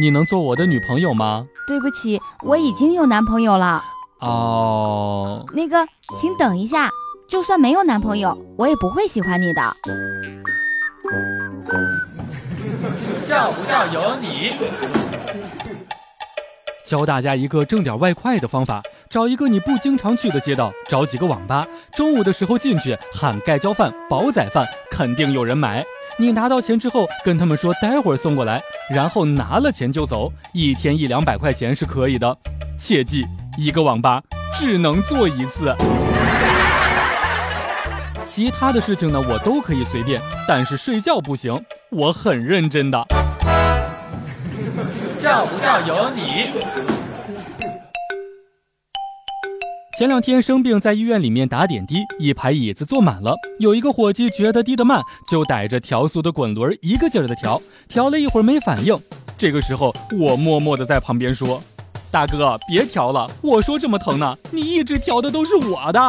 你能做我的女朋友吗？对不起，我已经有男朋友了。哦，那个，请等一下，就算没有男朋友，我也不会喜欢你的。笑不笑由你。教大家一个挣点外快的方法：找一个你不经常去的街道，找几个网吧，中午的时候进去喊盖浇饭、煲仔饭，肯定有人买。你拿到钱之后，跟他们说待会儿送过来，然后拿了钱就走，一天一两百块钱是可以的。切记，一个网吧只能做一次。其他的事情呢，我都可以随便，但是睡觉不行，我很认真的。笑不笑由你。前两天生病，在医院里面打点滴，一排椅子坐满了。有一个伙计觉得滴得慢，就逮着调速的滚轮一个劲儿的调，调了一会儿没反应。这个时候，我默默的在旁边说：“大哥，别调了，我说这么疼呢，你一直调的都是我的。”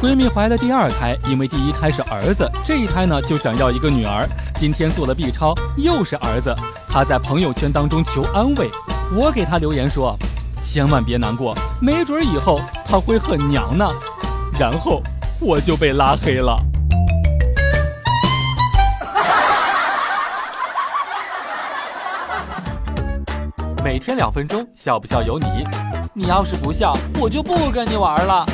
闺蜜怀了第二胎，因为第一胎是儿子，这一胎呢就想要一个女儿。今天做了 B 超，又是儿子，她在朋友圈当中求安慰。我给她留言说：“千万别难过，没准以后她会很娘呢。”然后我就被拉黑了。每天两分钟，笑不笑由你。你要是不笑，我就不跟你玩了。